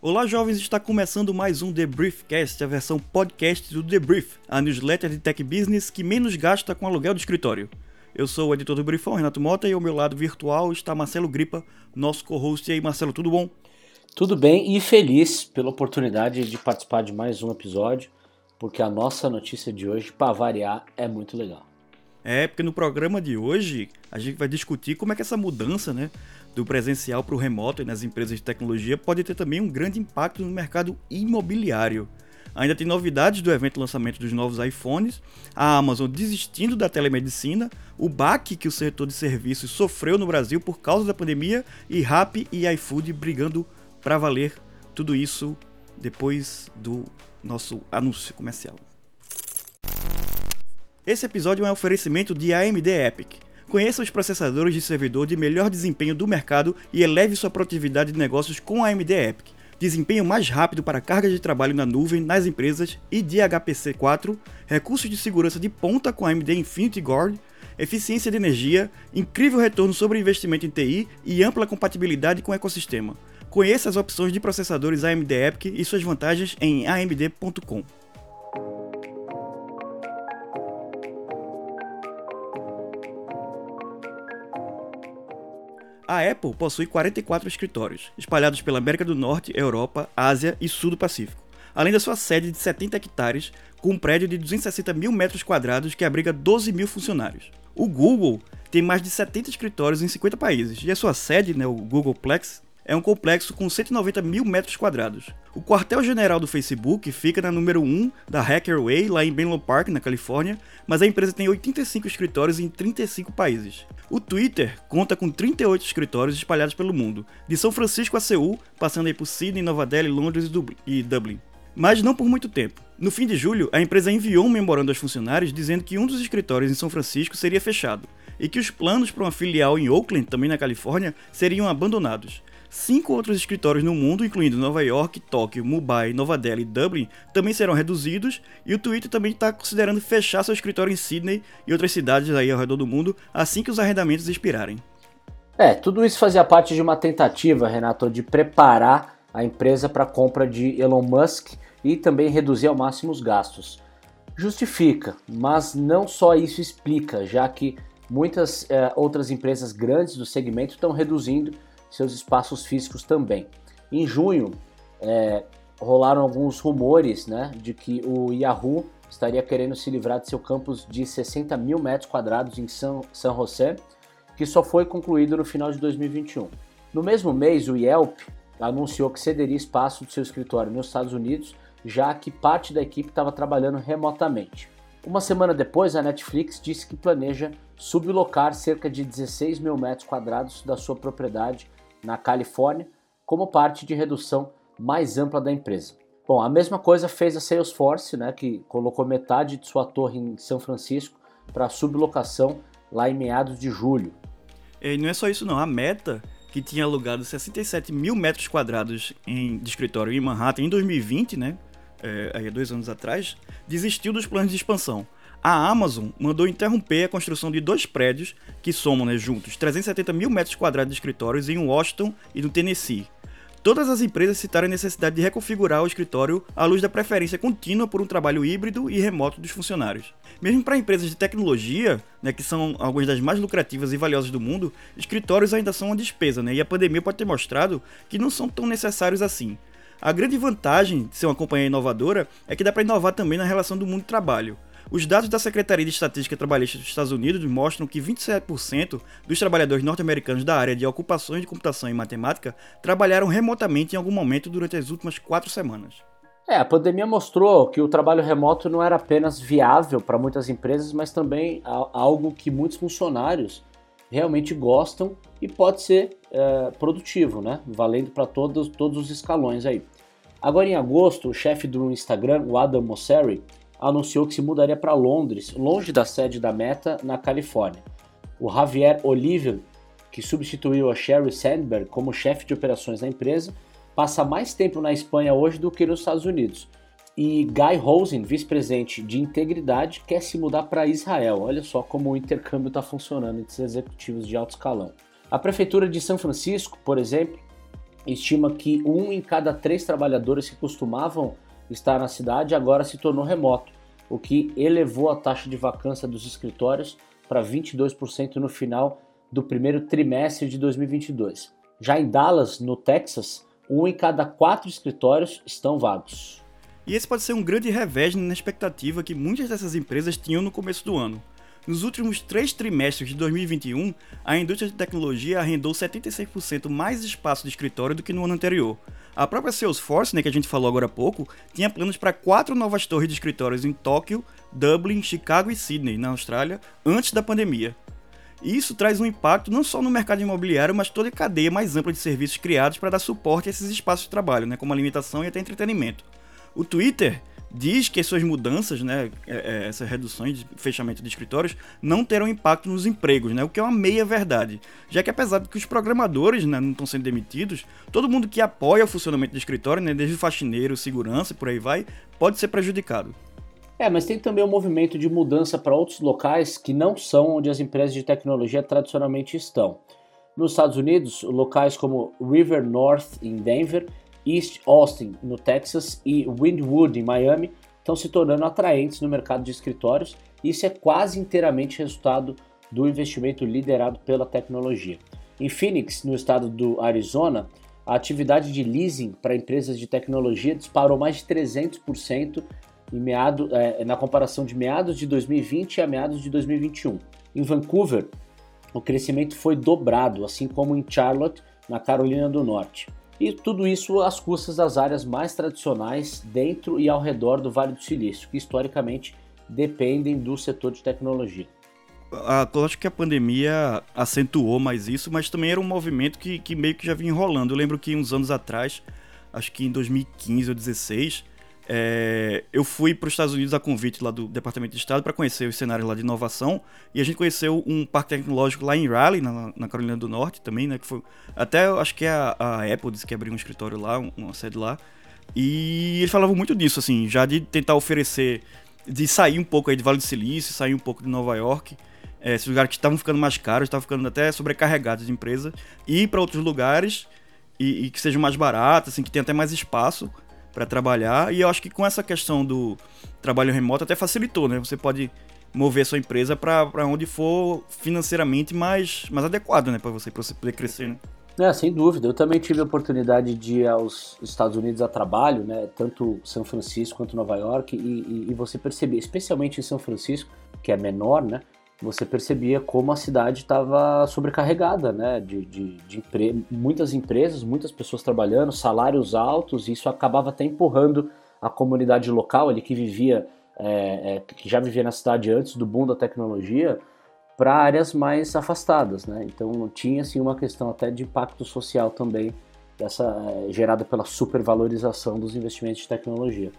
Olá, jovens! Está começando mais um The Briefcast, a versão podcast do The Brief, a newsletter de tech business que menos gasta com aluguel do escritório. Eu sou o editor do Briefão, Renato Mota, e ao meu lado virtual está Marcelo Gripa, nosso co-host. E aí, Marcelo, tudo bom? Tudo bem e feliz pela oportunidade de participar de mais um episódio, porque a nossa notícia de hoje, para variar, é muito legal. É, porque no programa de hoje a gente vai discutir como é que essa mudança, né, do presencial para o remoto e nas empresas de tecnologia pode ter também um grande impacto no mercado imobiliário. Ainda tem novidades do evento lançamento dos novos iPhones, a Amazon desistindo da telemedicina, o baque que o setor de serviços sofreu no Brasil por causa da pandemia e Rappi e iFood brigando para valer. Tudo isso depois do nosso anúncio comercial. Esse episódio é um oferecimento de AMD Epic. Conheça os processadores de servidor de melhor desempenho do mercado e eleve sua produtividade de negócios com a AMD Epic. Desempenho mais rápido para carga de trabalho na nuvem nas empresas e de HPC 4, recursos de segurança de ponta com a AMD Infinity Guard, eficiência de energia, incrível retorno sobre investimento em TI e ampla compatibilidade com o ecossistema. Conheça as opções de processadores AMD Epic e suas vantagens em amd.com. A Apple possui 44 escritórios, espalhados pela América do Norte, Europa, Ásia e Sul do Pacífico, além da sua sede de 70 hectares, com um prédio de 260 mil metros quadrados que abriga 12 mil funcionários. O Google tem mais de 70 escritórios em 50 países, e a sua sede, né, o Googleplex, é um complexo com 190 mil metros quadrados. O quartel-general do Facebook fica na número 1 da Hacker Way, lá em Menlo Park, na Califórnia, mas a empresa tem 85 escritórios em 35 países. O Twitter conta com 38 escritórios espalhados pelo mundo, de São Francisco a Seul, passando aí por Sydney, Nova Delhi, Londres e Dublin. Mas não por muito tempo. No fim de julho, a empresa enviou um memorando aos funcionários dizendo que um dos escritórios em São Francisco seria fechado e que os planos para uma filial em Oakland, também na Califórnia, seriam abandonados. Cinco outros escritórios no mundo, incluindo Nova York, Tóquio, Mumbai, Nova Delhi e Dublin, também serão reduzidos, e o Twitter também está considerando fechar seu escritório em Sydney e outras cidades aí ao redor do mundo assim que os arrendamentos expirarem. É, tudo isso fazia parte de uma tentativa, Renato, de preparar a empresa para a compra de Elon Musk e também reduzir ao máximo os gastos. Justifica, mas não só isso explica, já que muitas é, outras empresas grandes do segmento estão reduzindo seus espaços físicos também. Em junho, é, rolaram alguns rumores né, de que o Yahoo estaria querendo se livrar de seu campus de 60 mil metros quadrados em São, São José, que só foi concluído no final de 2021. No mesmo mês, o Yelp anunciou que cederia espaço do seu escritório nos Estados Unidos, já que parte da equipe estava trabalhando remotamente. Uma semana depois, a Netflix disse que planeja sublocar cerca de 16 mil metros quadrados da sua propriedade na Califórnia, como parte de redução mais ampla da empresa. Bom, a mesma coisa fez a Salesforce, né, que colocou metade de sua torre em São Francisco para sublocação lá em meados de julho. E não é só isso não, a Meta, que tinha alugado 67 mil metros quadrados em, de escritório em Manhattan em 2020, né, é, aí dois anos atrás, desistiu dos planos de expansão. A Amazon mandou interromper a construção de dois prédios que somam né, juntos 370 mil metros quadrados de escritórios em Washington e no Tennessee. Todas as empresas citaram a necessidade de reconfigurar o escritório à luz da preferência contínua por um trabalho híbrido e remoto dos funcionários. Mesmo para empresas de tecnologia, né, que são algumas das mais lucrativas e valiosas do mundo, escritórios ainda são uma despesa, né, e a pandemia pode ter mostrado que não são tão necessários assim. A grande vantagem de ser uma companhia inovadora é que dá para inovar também na relação do mundo do trabalho. Os dados da Secretaria de Estatística Trabalhista dos Estados Unidos mostram que 27% dos trabalhadores norte-americanos da área de ocupações de computação e matemática trabalharam remotamente em algum momento durante as últimas quatro semanas. É, a pandemia mostrou que o trabalho remoto não era apenas viável para muitas empresas, mas também algo que muitos funcionários realmente gostam e pode ser é, produtivo, né? Valendo para todos, todos os escalões aí. Agora em agosto, o chefe do Instagram, o Adam Mosseri, anunciou que se mudaria para Londres, longe da sede da Meta, na Califórnia. O Javier Oliver, que substituiu a Sherry Sandberg como chefe de operações da empresa, passa mais tempo na Espanha hoje do que nos Estados Unidos. E Guy Rosen, vice-presidente de integridade, quer se mudar para Israel. Olha só como o intercâmbio está funcionando entre executivos de alto escalão. A prefeitura de São Francisco, por exemplo, estima que um em cada três trabalhadores que costumavam estar na cidade agora se tornou remoto, o que elevou a taxa de vacância dos escritórios para 22% no final do primeiro trimestre de 2022. Já em Dallas, no Texas, um em cada quatro escritórios estão vagos. E esse pode ser um grande revés na expectativa que muitas dessas empresas tinham no começo do ano. Nos últimos três trimestres de 2021, a indústria de tecnologia arrendou 76% mais espaço de escritório do que no ano anterior. A própria Salesforce, né, que a gente falou agora há pouco, tinha planos para quatro novas torres de escritórios em Tóquio, Dublin, Chicago e Sydney, na Austrália, antes da pandemia. E isso traz um impacto não só no mercado imobiliário, mas toda a cadeia mais ampla de serviços criados para dar suporte a esses espaços de trabalho, né, como alimentação e até entretenimento. O Twitter diz que suas mudanças, né, é, é, essas reduções de fechamento de escritórios, não terão impacto nos empregos, né, o que é uma meia verdade. Já que apesar de que os programadores né, não estão sendo demitidos, todo mundo que apoia o funcionamento do escritório, né, desde o faxineiro, segurança e por aí vai, pode ser prejudicado. É, mas tem também um movimento de mudança para outros locais que não são onde as empresas de tecnologia tradicionalmente estão. Nos Estados Unidos, locais como River North em Denver East Austin, no Texas, e Windwood, em Miami, estão se tornando atraentes no mercado de escritórios, isso é quase inteiramente resultado do investimento liderado pela tecnologia. Em Phoenix, no estado do Arizona, a atividade de leasing para empresas de tecnologia disparou mais de 300% em meado, é, na comparação de meados de 2020 a meados de 2021. Em Vancouver, o crescimento foi dobrado, assim como em Charlotte, na Carolina do Norte. E tudo isso às custas das áreas mais tradicionais dentro e ao redor do Vale do Silício, que historicamente dependem do setor de tecnologia. Ah, eu acho que a pandemia acentuou mais isso, mas também era um movimento que, que meio que já vinha enrolando. Eu lembro que uns anos atrás, acho que em 2015 ou 2016, é, eu fui para os Estados Unidos a convite lá do Departamento de Estado para conhecer os cenários lá de inovação e a gente conheceu um parque tecnológico lá em Raleigh, na, na Carolina do Norte também, né? Que foi até acho que a, a Apple disse que abriu um escritório lá, uma sede lá. E eles falavam muito disso, assim, já de tentar oferecer, de sair um pouco aí de Vale do Silício, sair um pouco de Nova York. É, esses lugares que estavam ficando mais caros, estavam ficando até sobrecarregados de empresa, ir para outros lugares e, e que sejam mais baratos, assim, que tenham até mais espaço para trabalhar. E eu acho que com essa questão do trabalho remoto até facilitou, né? Você pode mover sua empresa para onde for financeiramente mais, mais adequado, né? Para você, você poder crescer, né? É, sem dúvida. Eu também tive a oportunidade de ir aos Estados Unidos a trabalho, né? Tanto São Francisco quanto Nova York. E, e, e você perceber, especialmente em São Francisco, que é menor, né? Você percebia como a cidade estava sobrecarregada, né? De, de, de empre... muitas empresas, muitas pessoas trabalhando, salários altos, e isso acabava até empurrando a comunidade local ali que vivia, é, é, que já vivia na cidade antes do boom da tecnologia, para áreas mais afastadas, né? Então tinha assim uma questão até de impacto social também, dessa é, gerada pela supervalorização dos investimentos de tecnologia.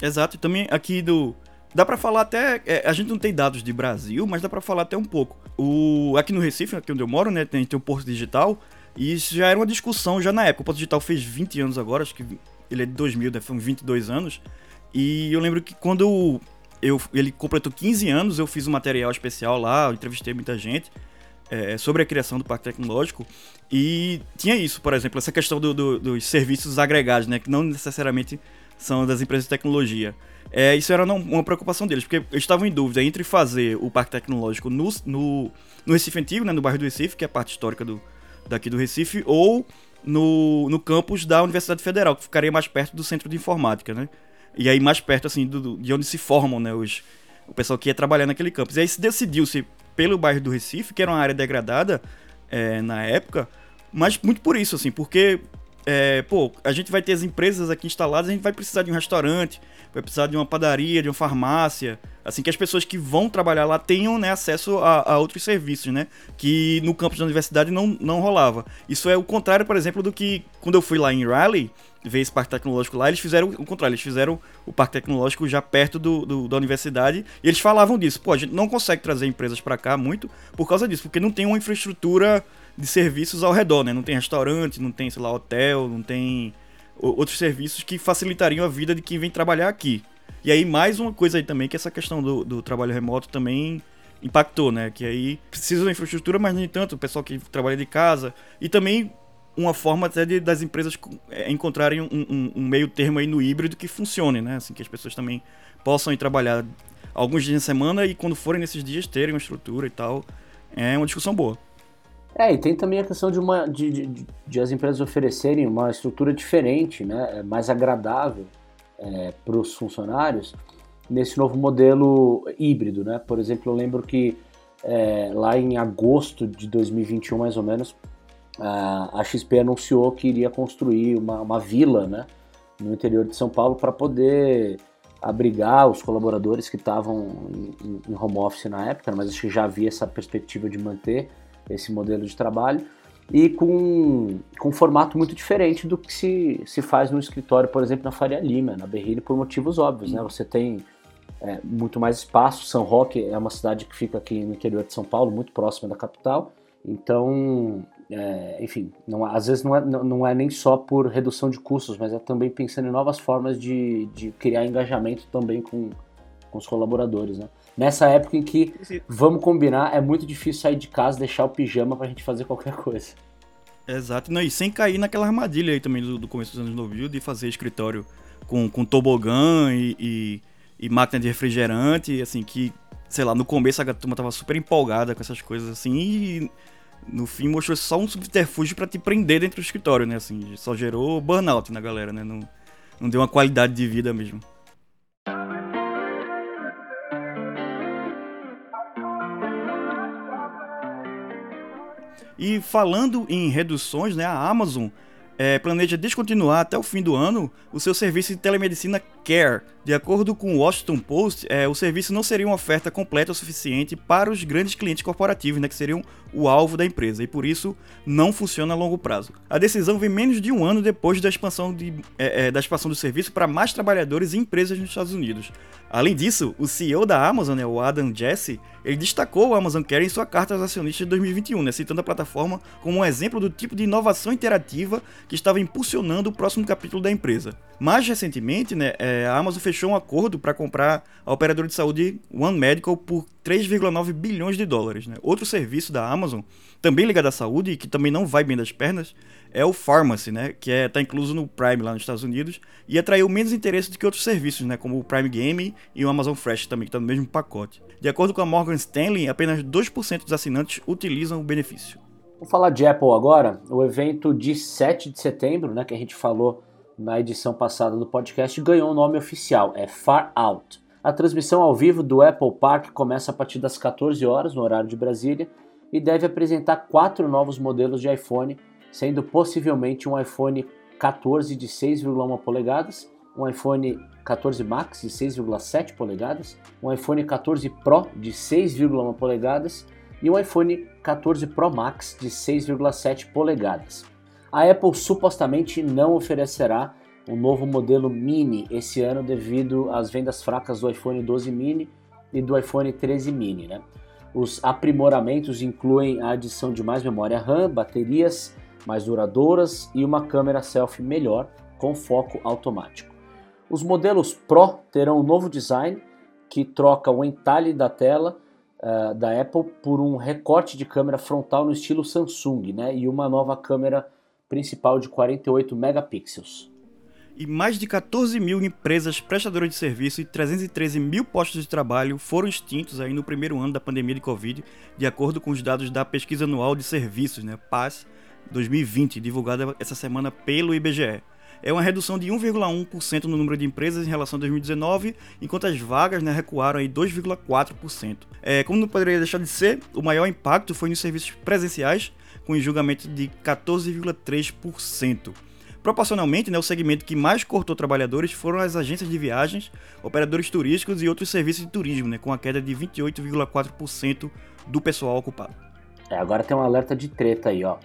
Exato, e também aqui do Dá para falar até. É, a gente não tem dados de Brasil, mas dá para falar até um pouco. O, aqui no Recife, aqui onde eu moro, né, tem, tem o Porto Digital, e isso já era uma discussão já na época. O Porto Digital fez 20 anos agora, acho que ele é de 2000, deve ser uns 22 anos. E eu lembro que quando eu, ele completou 15 anos, eu fiz um material especial lá, entrevistei muita gente é, sobre a criação do Parque Tecnológico. E tinha isso, por exemplo, essa questão do, do, dos serviços agregados, né, que não necessariamente são das empresas de tecnologia. É, isso era uma preocupação deles, porque eles estavam em dúvida entre fazer o parque tecnológico no, no, no Recife Antigo, né, no bairro do Recife, que é a parte histórica do, daqui do Recife, ou no, no campus da Universidade Federal, que ficaria mais perto do centro de informática, né? E aí mais perto, assim, do, de onde se formam, né, os, o pessoal que ia trabalhar naquele campus. E aí se decidiu-se pelo bairro do Recife, que era uma área degradada é, na época, mas muito por isso, assim, porque é, pô, a gente vai ter as empresas aqui instaladas, a gente vai precisar de um restaurante, vai precisar de uma padaria, de uma farmácia, assim que as pessoas que vão trabalhar lá tenham né, acesso a, a, outros serviços, né? Que no campus da universidade não, não rolava. Isso é o contrário, por exemplo, do que quando eu fui lá em Raleigh, ver esse parque tecnológico lá, eles fizeram o contrário, eles fizeram o parque tecnológico já perto do, do da universidade e eles falavam disso. Pô, a gente não consegue trazer empresas para cá muito por causa disso, porque não tem uma infraestrutura de serviços ao redor, né? Não tem restaurante, não tem, sei lá, hotel, não tem outros serviços que facilitariam a vida de quem vem trabalhar aqui. E aí, mais uma coisa aí também, que essa questão do, do trabalho remoto também impactou, né? Que aí precisa infraestrutura, mas nem tanto, o pessoal que trabalha de casa. E também uma forma até de, das empresas é, encontrarem um, um, um, meio termo aí no híbrido que funcione, né? Assim, que as pessoas também possam ir trabalhar alguns dias na semana e quando forem nesses dias terem uma estrutura e tal. É uma discussão boa. É, e tem também a questão de, uma, de, de, de as empresas oferecerem uma estrutura diferente, né, é mais agradável é, para os funcionários nesse novo modelo híbrido. Né? Por exemplo, eu lembro que é, lá em agosto de 2021, mais ou menos, a, XP anunciou que iria construir uma, uma vila né, no interior de São Paulo para poder abrigar os colaboradores que estavam em, em, home office na época, mas acho que já havia essa perspectiva de manter esse modelo de trabalho e com, com um formato muito diferente do que se, se faz no escritório, por exemplo, na Faria Lima, na Berrini, por motivos óbvios, né? Você tem é, muito mais espaço, São Roque é uma cidade que fica aqui no interior de São Paulo, muito próxima da capital, então, é, enfim, não, às vezes não é, não, não é nem só por redução de custos, mas é também pensando em novas formas de, de criar engajamento também com, com os colaboradores, né? Nessa época em que, vamos combinar, é muito difícil sair de casa deixar o pijama pra gente fazer qualquer coisa. Exato, não, e sem cair naquela armadilha aí também do, do começo dos anos 90 de fazer escritório com, com tobogã e, e, e, máquina de refrigerante, assim, que, sei lá, no começo a turma tava super empolgada com essas coisas assim e no fim mostrou só um subterfúgio para te prender dentro do escritório, né, assim, só gerou burnout na galera, né, não, não deu uma qualidade de vida mesmo. E falando em reduções, né, a Amazon é, planeja descontinuar até o fim do ano o seu serviço de telemedicina Care. De acordo com o Washington Post, é, o serviço não seria uma oferta completa o suficiente para os grandes clientes corporativos, né, que seriam o alvo da empresa, e por isso não funciona a longo prazo. A decisão vem menos de um ano depois da expansão, de, é, é da expansão do serviço para mais trabalhadores e empresas nos Estados Unidos. Além disso, o CEO da Amazon, né, o Adam Jesse, ele destacou o Amazon Care em sua carta aos acionistas de 2021, né, citando a plataforma como um exemplo do tipo de inovação interativa que estava impulsionando o próximo capítulo da empresa. Mais recentemente, né, é, a Amazon fechou um acordo para comprar a operadora de saúde One Medical por 3,9 bilhões de dólares. Né? Outro serviço da Amazon, também ligado à saúde e que também não vai bem das pernas, é o Pharmacy, né? que está é, tá incluso no Prime lá nos Estados Unidos e atraiu menos interesse do que outros serviços, né? como o Prime Game e o Amazon Fresh também, que está no mesmo pacote. De acordo com a Morgan Stanley, apenas 2% dos assinantes utilizam o benefício. Vamos falar de Apple agora. O evento de 7 de setembro, né, que a gente falou na edição passada do podcast, ganhou o um nome oficial, é Far Out. A transmissão ao vivo do Apple Park começa a partir das 14 horas no horário de Brasília e deve apresentar quatro novos modelos de iPhone, sendo possivelmente um iPhone 14 de 6,1 polegadas, um iPhone 14 Max de 6,7 polegadas, um iPhone 14 Pro de 6,1 polegadas e um iPhone 14 Pro Max de 6,7 polegadas. A Apple supostamente não oferecerá um novo modelo mini esse ano devido às vendas fracas do iPhone 12 mini e do iPhone 13 mini. Né? Os aprimoramentos incluem a adição de mais memória RAM, baterias mais duradouras e uma câmera selfie melhor com foco automático. Os modelos Pro terão um novo design que troca o entalhe da tela uh, da Apple por um recorte de câmera frontal no estilo Samsung né? e uma nova câmera principal de 48 megapixels e mais de 14 mil empresas prestadoras de serviço e 313 mil postos de trabalho foram extintos aí no primeiro ano da pandemia de Covid, de acordo com os dados da Pesquisa Anual de Serviços, né, PAS 2020, divulgada essa semana pelo IBGE. É uma redução de 1,1% no número de empresas em relação a 2019, enquanto as vagas né, recuaram aí 2,4%. É, como não poderia deixar de ser, o maior impacto foi nos serviços presenciais, com julgamento de 14,3%. Proporcionalmente, né, o segmento que mais cortou trabalhadores foram as agências de viagens, operadores turísticos e outros serviços de turismo, né, com a queda de 28,4% do pessoal ocupado. É, agora tem um alerta de treta aí, ó.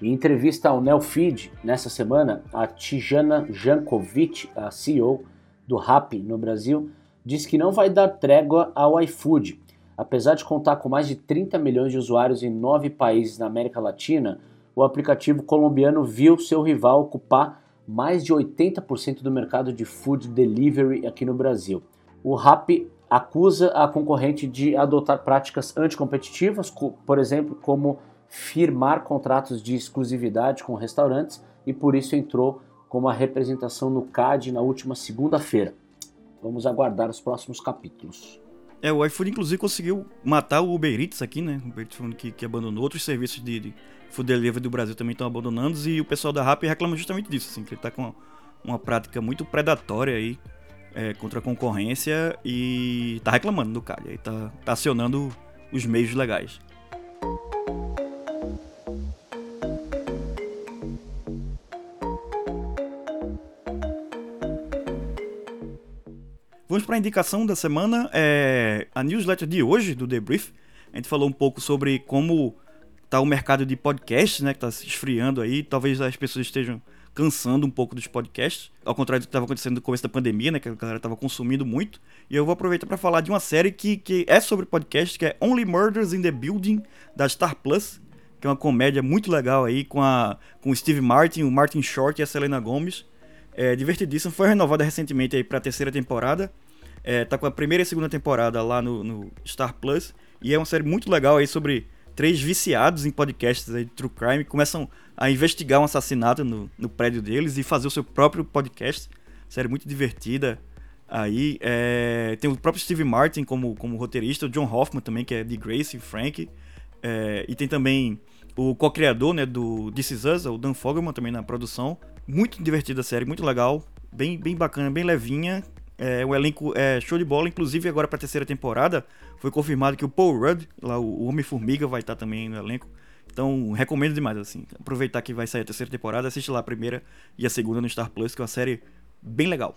Em entrevista ao Nelfeed, nessa semana, a Tijana Jankovic, a CEO do Rappi no Brasil, disse que não vai dar trégua ao iFood. Apesar de contar com mais de 30 milhões de usuários em nove países na América Latina, o aplicativo colombiano viu seu rival ocupar mais de 80% do mercado de food delivery aqui no Brasil. O Rappi acusa a concorrente de adotar práticas anticompetitivas, por exemplo, como firmar contratos de exclusividade com restaurantes e por isso entrou com uma representação no CAD na última segunda-feira. Vamos aguardar os próximos capítulos. É, o iFood inclusive conseguiu matar o Uber Eats aqui, né? O Uber Eats que, que abandonou outros serviços de, de food delivery do Brasil também estão abandonando e o pessoal da Rappi reclama justamente disso, assim, que ele tá com uma, uma prática muito predatória aí é, contra a concorrência e tá reclamando do CAD, aí tá, tá acionando os meios legais. Para a indicação da semana, é a newsletter de hoje do Debrief. A gente falou um pouco sobre como tá o mercado de podcasts, né, que tá se esfriando aí. Talvez as pessoas estejam cansando um pouco dos podcasts, ao contrário do que estava acontecendo no começo da pandemia, né, que a galera estava consumindo muito. E eu vou aproveitar para falar de uma série que, que é sobre podcast, que é Only Murders in the Building da Star Plus, que é uma comédia muito legal aí com a com o Steve Martin, o Martin Short e a Selena Gomez. É divertidíssima, foi renovada recentemente aí para a terceira temporada. É, tá com a primeira e segunda temporada lá no, no Star Plus e é uma série muito legal aí sobre três viciados em podcasts aí de True Crime começam a investigar um assassinato no, no prédio deles e fazer o seu próprio podcast. Série muito divertida. Aí é, tem o próprio Steve Martin como, como roteirista, o John Hoffman também, que é de Grace e Frank. É, e tem também o co-criador né, do This Is Us, o Dan Fogelman, também na produção. Muito divertida a série, muito legal, bem, bem bacana, bem levinha. É, o elenco é show de bola, inclusive agora para a terceira temporada foi confirmado que o Paul Rudd, lá o Homem-Formiga, vai estar também no elenco. Então, recomendo demais, assim. Aproveitar que vai sair a terceira temporada, assiste lá a primeira e a segunda no Star Plus, que é uma série bem legal.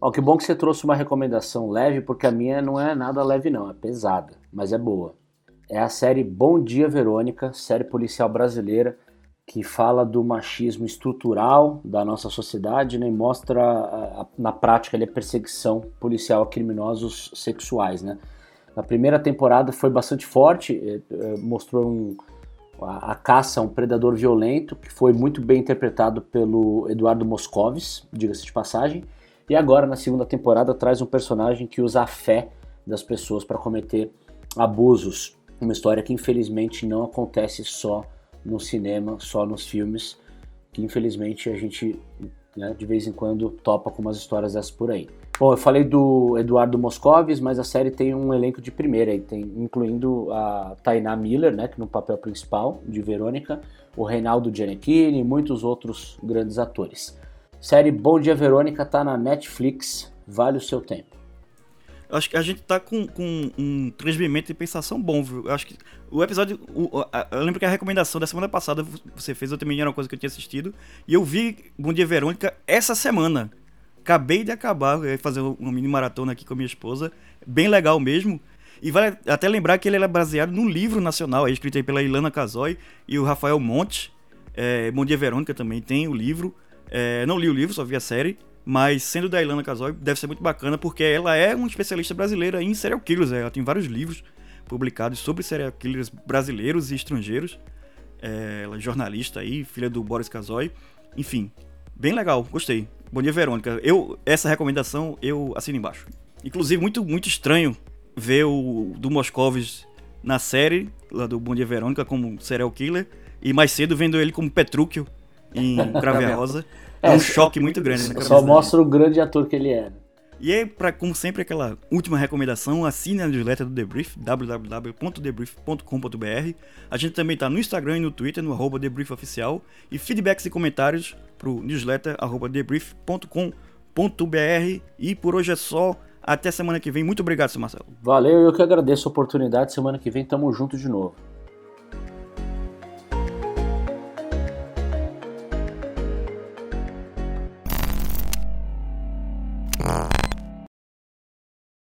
Ó, que bom que você trouxe uma recomendação leve, porque a minha não é nada leve, não, é pesada, mas é boa. É a série Bom Dia Verônica, série policial brasileira, que fala do machismo estrutural da nossa sociedade né, e mostra a, a, na prática a perseguição policial a criminosos sexuais. Né? Na primeira temporada foi bastante forte, eh, eh, mostrou um, a, a, caça a um predador violento, que foi muito bem interpretado pelo Eduardo Moscovis, diga-se de passagem. E agora, na segunda temporada, traz um personagem que usa a fé das pessoas para cometer abusos. Uma história que infelizmente não acontece só no cinema, só nos filmes, que infelizmente a gente né, de vez em quando topa com umas histórias dessas por aí. Bom, eu falei do Eduardo Moscovis, mas a série tem um elenco de primeira, tem, incluindo a Tainá Miller, né, que no papel principal de Verônica, o Reinaldo Giannichini e muitos outros grandes atores. Série Bom Dia Verônica tá na Netflix, vale o seu tempo. Acho que a gente tá com, com um transmimento de pensação bom, viu? Eu acho que o episódio. O, a, eu lembro que a recomendação da semana passada você fez, eu também era uma coisa que eu tinha assistido. E eu vi Bom Dia Verônica essa semana. Acabei de acabar, fazer uma mini maratona aqui com a minha esposa. Bem legal mesmo. E vale até lembrar que ele é baseado num livro nacional, é escrito aí pela Ilana Casoy e o Rafael Monte. É, Bom Dia Verônica também tem o livro. É, não li o livro, só vi a série. Mas sendo da Ilana Casoy, deve ser muito bacana, porque ela é uma especialista brasileira em serial killers. Ela tem vários livros publicados sobre serial killers brasileiros e estrangeiros. É, ela é jornalista aí, filha do Boris Casoy. Enfim, bem legal, gostei. Bom dia, Verônica. Eu, essa recomendação eu assino embaixo. Inclusive, muito, muito estranho ver o do Moscovis na série, lá do Bom Dia Verônica, como serial killer, e mais cedo vendo ele como Petrúquio em Crave Rosa. É, é, um choque muito grande na Só mostra o grande ator que ele é. E aí, pra, como sempre, aquela última recomendação, assine a newsletter do Debrief, www.debrief.com.br. A gente também tá no Instagram e no Twitter, no arroba debriefoficial. E feedbacks e comentários pro newsletter, arroba debrief.com.br. E por hoje é só. Até semana que vem. Muito obrigado, seu Marcelo. Valeu, eu que agradeço a oportunidade. Semana que vem tamo junto de novo.